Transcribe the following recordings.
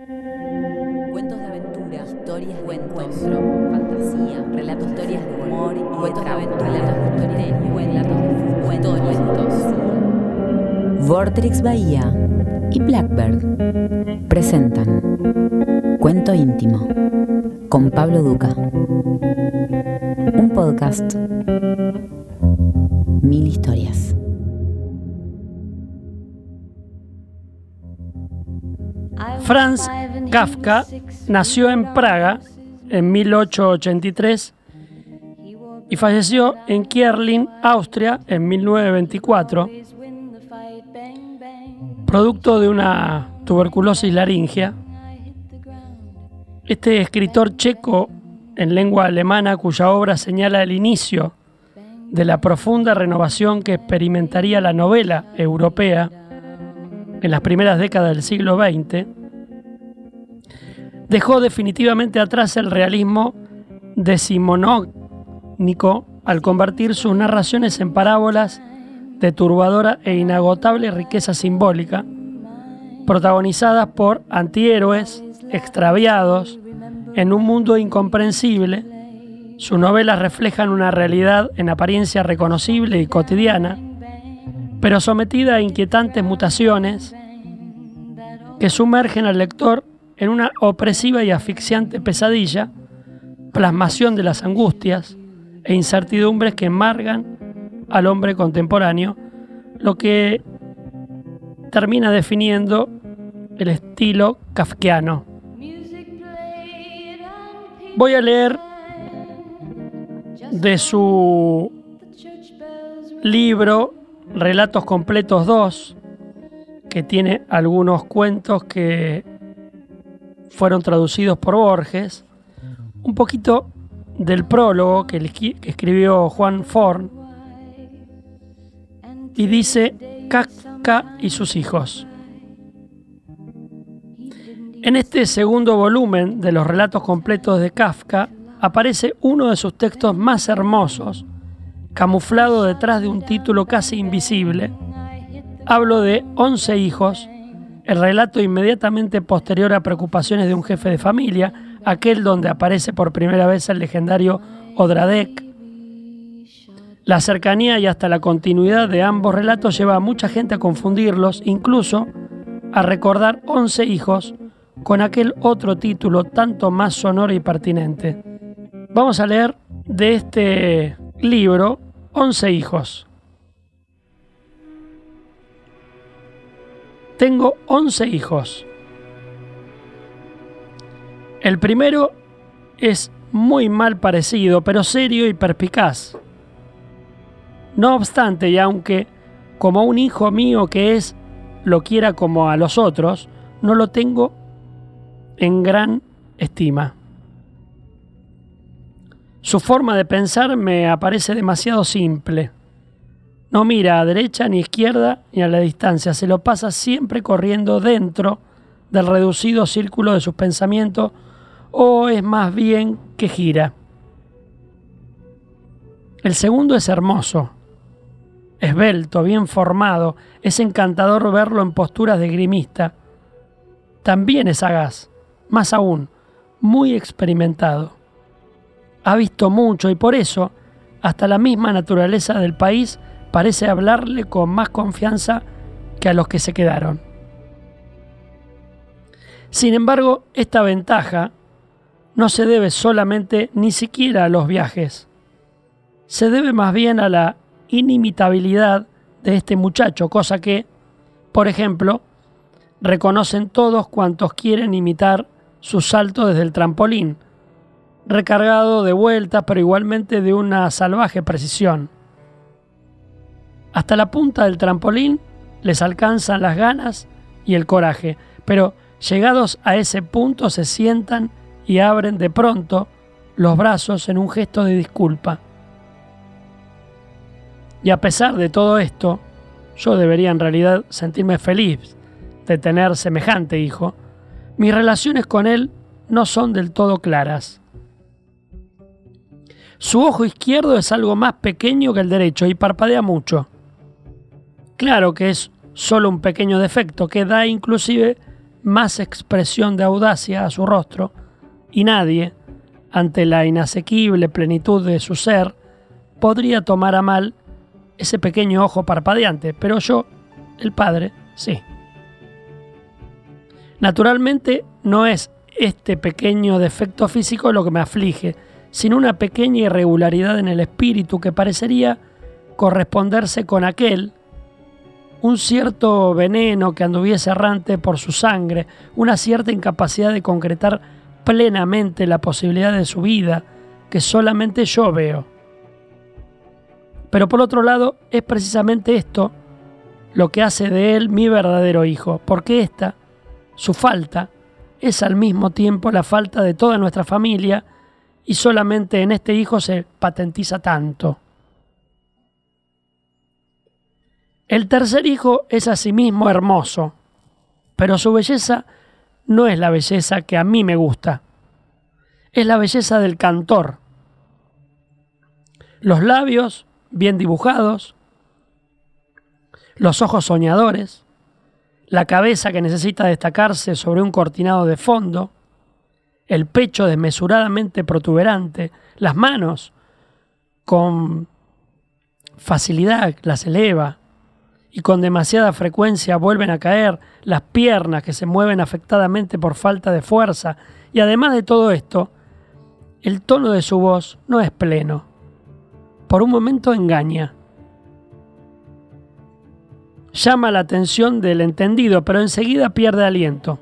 Cuentos de aventura, historias de encuentro, fantasía, relatos, historias de humor y cuentos de aventura, relatos de misterio, relatos de cuentos. Vortrix Bahía y Blackbird presentan Cuento íntimo con Pablo Duca. Un podcast. Mil historias. Franz Kafka nació en Praga en 1883 y falleció en Kierlin, Austria, en 1924, producto de una tuberculosis laringea. Este escritor checo en lengua alemana, cuya obra señala el inicio de la profunda renovación que experimentaría la novela europea en las primeras décadas del siglo XX, dejó definitivamente atrás el realismo decimonónico al convertir sus narraciones en parábolas de turbadora e inagotable riqueza simbólica, protagonizadas por antihéroes extraviados en un mundo incomprensible. Sus novelas reflejan una realidad en apariencia reconocible y cotidiana, pero sometida a inquietantes mutaciones que sumergen al lector en una opresiva y asfixiante pesadilla, plasmación de las angustias e incertidumbres que embargan al hombre contemporáneo, lo que termina definiendo el estilo kafkiano. Voy a leer de su libro Relatos Completos 2, que tiene algunos cuentos que fueron traducidos por Borges, un poquito del prólogo que, escribió Juan Forn, y dice Kafka y sus hijos. En este segundo volumen de los relatos completos de Kafka aparece uno de sus textos más hermosos, camuflado detrás de un título casi invisible. Hablo de Once hijos el relato inmediatamente posterior a Preocupaciones de un jefe de familia, aquel donde aparece por primera vez el legendario Odradek. La cercanía y hasta la continuidad de ambos relatos lleva a mucha gente a confundirlos, incluso a recordar Once hijos con aquel otro título tanto más sonoro y pertinente. Vamos a leer de este libro Once hijos. Tengo 11 hijos. El primero es muy mal parecido, pero serio y perspicaz. No obstante, y aunque como un hijo mío que es lo quiera como a los otros, no lo tengo en gran estima. Su forma de pensar me aparece demasiado simple. No mira a derecha ni izquierda ni a la distancia, se lo pasa siempre corriendo dentro del reducido círculo de sus pensamientos o es más bien que gira. El segundo es hermoso, esbelto, bien formado, es encantador verlo en posturas de grimista. También es sagaz, más aún, muy experimentado. Ha visto mucho y por eso, hasta la misma naturaleza del país parece hablarle con más confianza que a los que se quedaron. Sin embargo, esta ventaja no se debe solamente ni siquiera a los viajes, se debe más bien a la inimitabilidad de este muchacho, cosa que, por ejemplo, reconocen todos cuantos quieren imitar su salto desde el trampolín, recargado de vueltas, pero igualmente de una salvaje precisión. Hasta la punta del trampolín les alcanzan las ganas y el coraje, pero llegados a ese punto se sientan y abren de pronto los brazos en un gesto de disculpa. Y a pesar de todo esto, yo debería en realidad sentirme feliz de tener semejante hijo, mis relaciones con él no son del todo claras. Su ojo izquierdo es algo más pequeño que el derecho y parpadea mucho. Claro que es solo un pequeño defecto que da inclusive más expresión de audacia a su rostro, y nadie, ante la inasequible plenitud de su ser, podría tomar a mal ese pequeño ojo parpadeante, pero yo, el padre, sí. Naturalmente no es este pequeño defecto físico lo que me aflige, sino una pequeña irregularidad en el espíritu que parecería corresponderse con aquel, un cierto veneno que anduviese errante por su sangre, una cierta incapacidad de concretar plenamente la posibilidad de su vida que solamente yo veo. Pero por otro lado, es precisamente esto lo que hace de él mi verdadero hijo, porque esta, su falta, es al mismo tiempo la falta de toda nuestra familia y solamente en este hijo se patentiza tanto. El tercer hijo es asimismo hermoso, pero su belleza no es la belleza que a mí me gusta, es la belleza del cantor. Los labios bien dibujados, los ojos soñadores, la cabeza que necesita destacarse sobre un cortinado de fondo, el pecho desmesuradamente protuberante, las manos con facilidad las eleva y con demasiada frecuencia vuelven a caer, las piernas que se mueven afectadamente por falta de fuerza, y además de todo esto, el tono de su voz no es pleno. Por un momento engaña. Llama la atención del entendido, pero enseguida pierde aliento.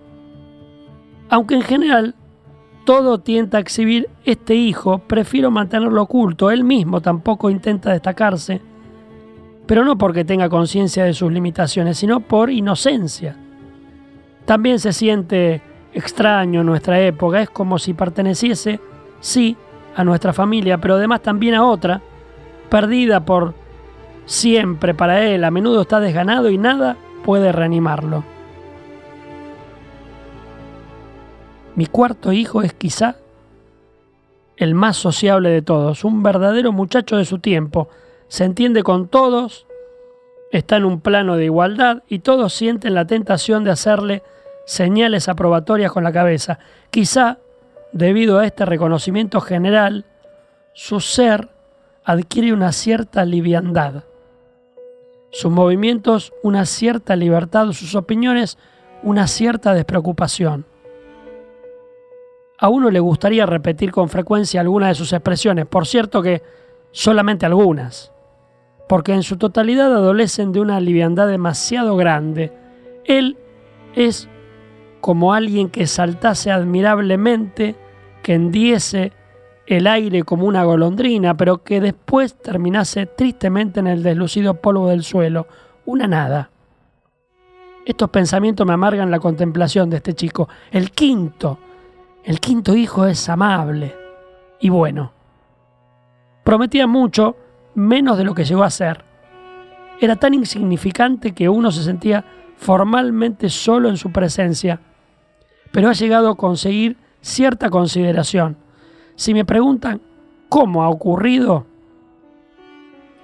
Aunque en general todo tienta a exhibir este hijo, prefiero mantenerlo oculto. Él mismo tampoco intenta destacarse, pero no porque tenga conciencia de sus limitaciones, sino por inocencia. También se siente extraño en nuestra época, es como si perteneciese, sí, a nuestra familia, pero además también a otra, perdida por siempre para él, a menudo está desganado y nada puede reanimarlo. Mi cuarto hijo es quizá el más sociable de todos, un verdadero muchacho de su tiempo. Se entiende con todos, está en un plano de igualdad y todos sienten la tentación de hacerle señales aprobatorias con la cabeza. Quizá, debido a este reconocimiento general, su ser adquiere una cierta liviandad, sus movimientos una cierta libertad, sus opiniones una cierta despreocupación. A uno le gustaría repetir con frecuencia algunas de sus expresiones, por cierto que solamente algunas, porque en su totalidad adolecen de una liviandad demasiado grande. Él es como alguien que saltase admirablemente, que hendiese el aire como una golondrina, pero que después terminase tristemente en el deslucido polvo del suelo, una nada. Estos pensamientos me amargan la contemplación de este chico. El quinto, el quinto hijo es amable y bueno. Prometía mucho, menos de lo que llegó a ser. Era tan insignificante que uno se sentía formalmente solo en su presencia, pero ha llegado a conseguir cierta consideración. Si me preguntan cómo ha ocurrido,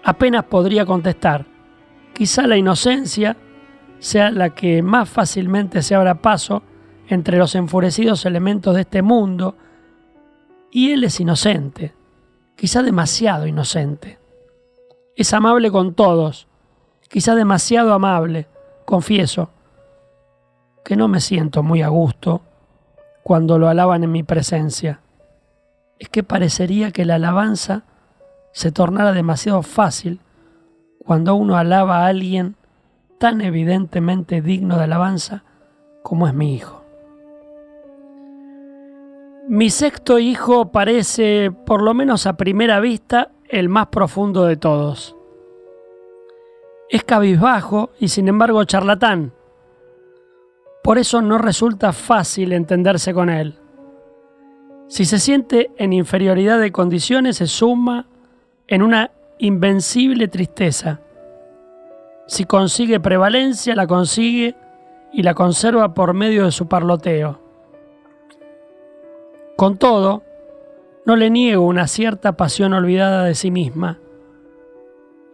apenas podría contestar. Quizá la inocencia sea la que más fácilmente se abra paso entre los enfurecidos elementos de este mundo, y él es inocente, quizá demasiado inocente. Es amable con todos, quizá demasiado amable, confieso, que no me siento muy a gusto cuando lo alaban en mi presencia. Es que parecería que la alabanza se tornara demasiado fácil cuando uno alaba a alguien tan evidentemente digno de alabanza como es mi hijo. Mi sexto hijo parece, por lo menos a primera vista, el más profundo de todos. Es cabizbajo y sin embargo charlatán. Por eso no resulta fácil entenderse con él. Si se siente en inferioridad de condiciones, se suma en una invencible tristeza. Si consigue prevalencia, la consigue y la conserva por medio de su parloteo. Con todo, no le niego una cierta pasión olvidada de sí misma.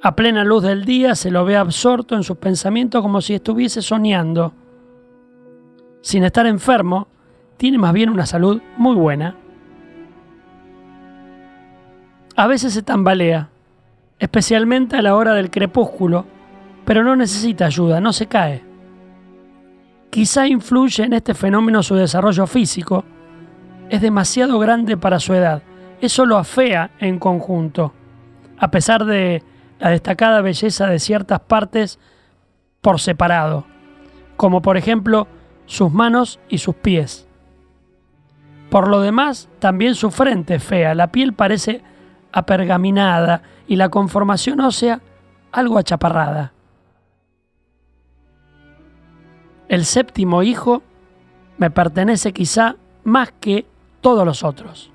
A plena luz del día se lo ve absorto en sus pensamientos como si estuviese soñando. sin estar enfermo, tiene más bien una salud muy buena. A veces se tambalea, especialmente a la hora del crepúsculo, pero no necesita ayuda, no se cae. Quizá influye en este fenómeno su desarrollo físico. Es demasiado grande para su edad. Eso lo afea en conjunto, a pesar de la destacada belleza de ciertas partes por separado, como por ejemplo sus manos y sus pies. Por lo demás, también su frente es fea, la piel parece apergaminada y la conformación ósea algo achaparrada. El séptimo hijo me pertenece quizá más que todos los otros.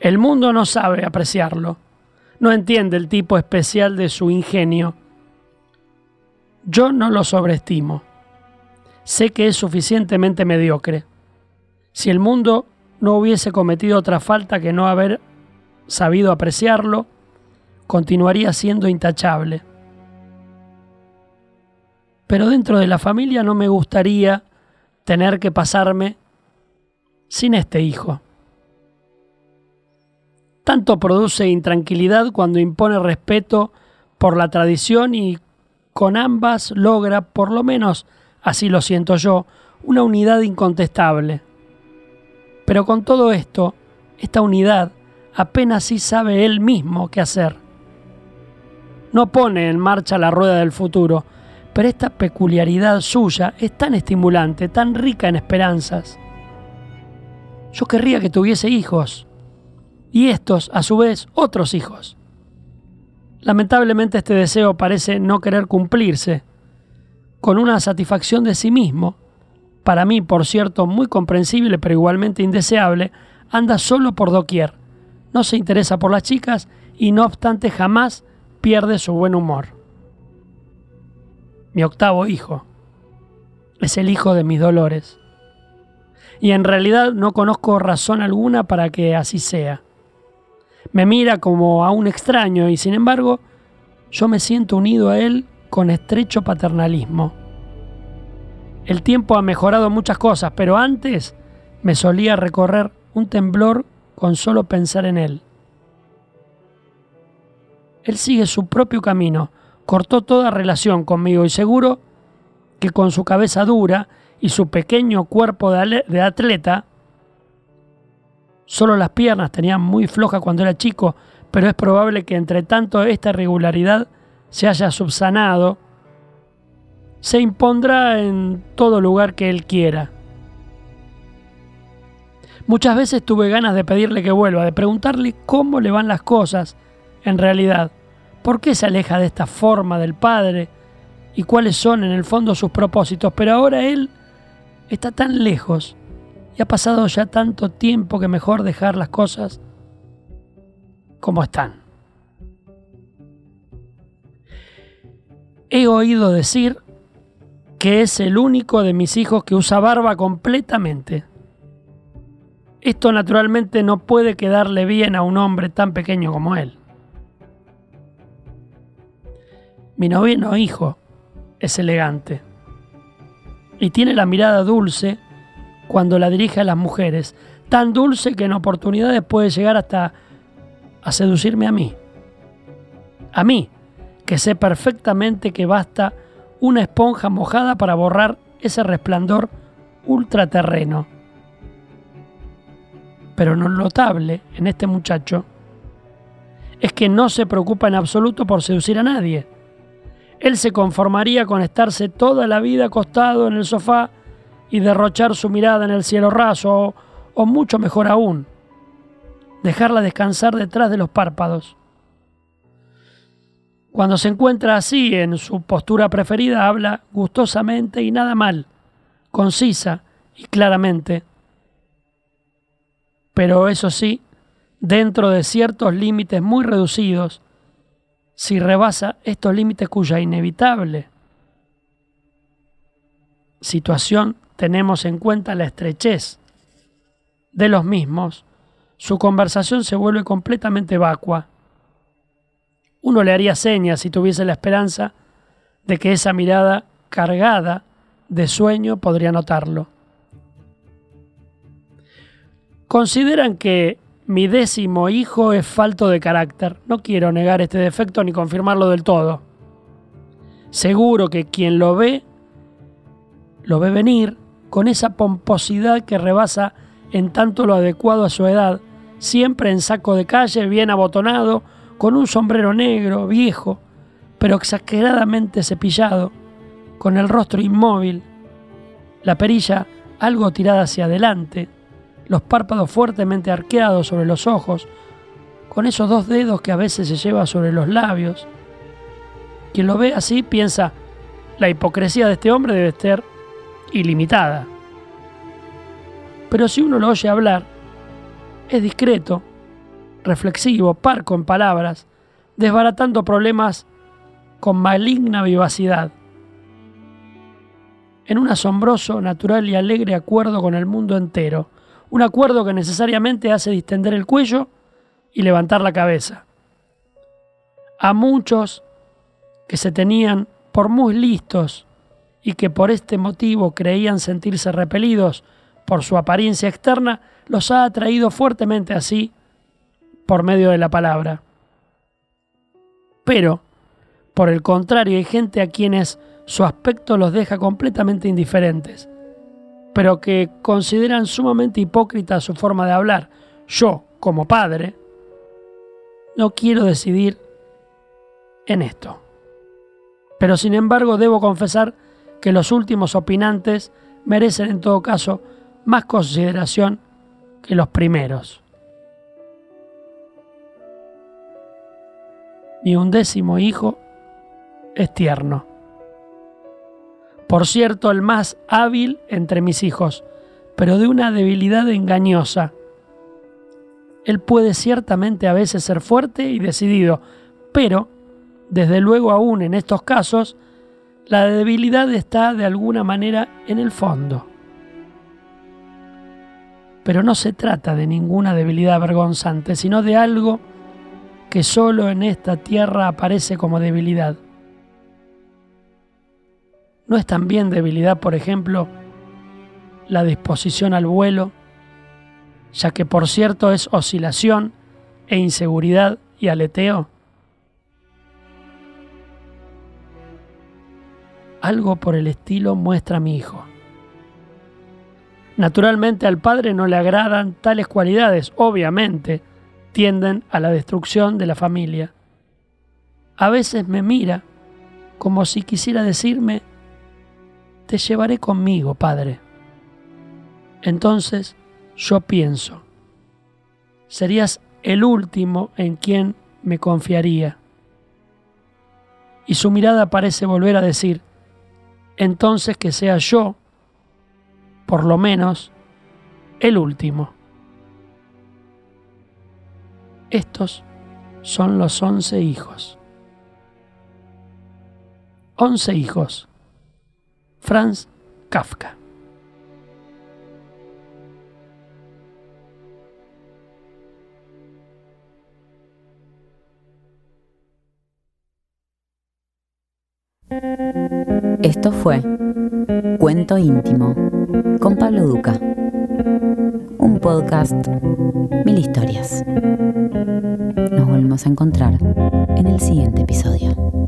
El mundo no sabe apreciarlo, no entiende el tipo especial de su ingenio. Yo no lo sobreestimo. Sé que es suficientemente mediocre. Si el mundo no hubiese cometido otra falta que no haber sabido apreciarlo, continuaría siendo intachable. Pero dentro de la familia no me gustaría tener que pasarme sin este hijo. Tanto produce intranquilidad cuando impone respeto por la tradición y con ambas logra, por lo menos así lo siento yo, una unidad incontestable. Pero con todo esto, esta unidad apenas sí sabe él mismo qué hacer. No pone en marcha la rueda del futuro, pero esta peculiaridad suya es tan estimulante, tan rica en esperanzas. Yo querría que tuviese hijos, y estos, a su vez, otros hijos. Lamentablemente este deseo parece no querer cumplirse, con una satisfacción de sí mismo, para mí, por cierto, muy comprensible pero igualmente indeseable, anda solo por doquier, no se interesa por las chicas y no obstante jamás pierde su buen humor. Mi octavo hijo es el hijo de mis dolores. Y en realidad no conozco razón alguna para que así sea. Me mira como a un extraño y sin embargo yo me siento unido a él con estrecho paternalismo. El tiempo ha mejorado muchas cosas, pero antes me solía recorrer un temblor con solo pensar en él. Él sigue su propio camino, cortó toda relación conmigo y seguro que con su cabeza dura y su pequeño cuerpo de atleta, solo las piernas tenían muy floja cuando era chico, pero es probable que entre tanto esta irregularidad se haya subsanado, se impondrá en todo lugar que él quiera. Muchas veces tuve ganas de pedirle que vuelva, de preguntarle cómo le van las cosas en realidad, por qué se aleja de esta forma del Padre y cuáles son en el fondo sus propósitos, pero ahora él está tan lejos y ha pasado ya tanto tiempo que mejor dejar las cosas como están. He oído decir que es el único de mis hijos que usa barba completamente. Esto naturalmente no puede quedarle bien a un hombre tan pequeño como él. Mi noveno hijo es elegante y tiene la mirada dulce cuando la dirige a las mujeres, tan dulce que en oportunidades puede llegar hasta a seducirme a mí. A mí, que sé perfectamente que basta una esponja mojada para borrar ese resplandor ultraterreno pero lo notable en este muchacho es que no se preocupa en absoluto por seducir a nadie. Él se conformaría con estarse toda la vida acostado en el sofá y derrochar su mirada en el cielo raso, o, o mucho mejor aún, dejarla descansar detrás de los párpados. Cuando se encuentra así en su postura preferida, habla gustosamente y nada mal, concisa y claramente, pero eso sí, dentro de ciertos límites muy reducidos, si rebasa estos límites cuya inevitable situación tenemos en cuenta la estrechez de los mismos, su conversación se vuelve completamente vacua. Uno le haría señas si tuviese la esperanza de que esa mirada cargada de sueño podría notarlo. Consideran que mi décimo hijo es falto de carácter. No quiero negar este defecto ni confirmarlo del todo. Seguro que quien lo ve, lo ve venir con esa pomposidad que rebasa en tanto lo adecuado a su edad, siempre en saco de calle, bien abotonado, con un sombrero negro, viejo, pero exageradamente cepillado, con el rostro inmóvil, la perilla algo tirada hacia adelante, los párpados fuertemente arqueados sobre los ojos, con esos dos dedos que a veces se lleva sobre los labios. Quien lo ve así piensa, la hipocresía de este hombre debe ser ilimitada. Pero si uno lo oye hablar, es discreto, reflexivo, parco en palabras, desbaratando problemas con maligna vivacidad. En un asombroso, natural y alegre acuerdo con el mundo entero, un acuerdo que necesariamente hace distender el cuello y levantar la cabeza. A muchos que se tenían por muy listos y que por este motivo creían sentirse repelidos por su apariencia externa, los ha atraído fuertemente así por medio de la palabra. Pero, por el contrario, hay gente a quienes su aspecto los deja completamente indiferentes pero que consideran sumamente hipócrita su forma de hablar. Yo, como padre, no quiero decidir en esto. Pero sin embargo debo confesar que los últimos opinantes merecen en todo caso más consideración que los primeros. Mi undécimo hijo es tierno por cierto el más hábil entre mis hijos, pero de una debilidad engañosa. Él puede ciertamente a veces ser fuerte y decidido, pero, desde luego aún en estos casos, la debilidad está de alguna manera en el fondo. Pero no se trata de ninguna debilidad vergonzante, sino de algo que solo en esta tierra aparece como debilidad. ¿No es también debilidad, por ejemplo, la disposición al vuelo, ya que por cierto es oscilación e inseguridad y aleteo? Algo por el estilo muestra mi hijo. Naturalmente al padre no le agradan tales cualidades, obviamente tienden a la destrucción de la familia. A veces me mira como si quisiera decirme, te llevaré conmigo, Padre. Entonces yo pienso, serías el último en quien me confiaría. Y su mirada parece volver a decir, entonces que sea yo, por lo menos, el último. Estos son los once hijos. Once hijos Franz Kafka. Esto fue Cuento íntimo con Pablo Duca. Un podcast, mil historias. Nos volvemos a encontrar en el siguiente episodio.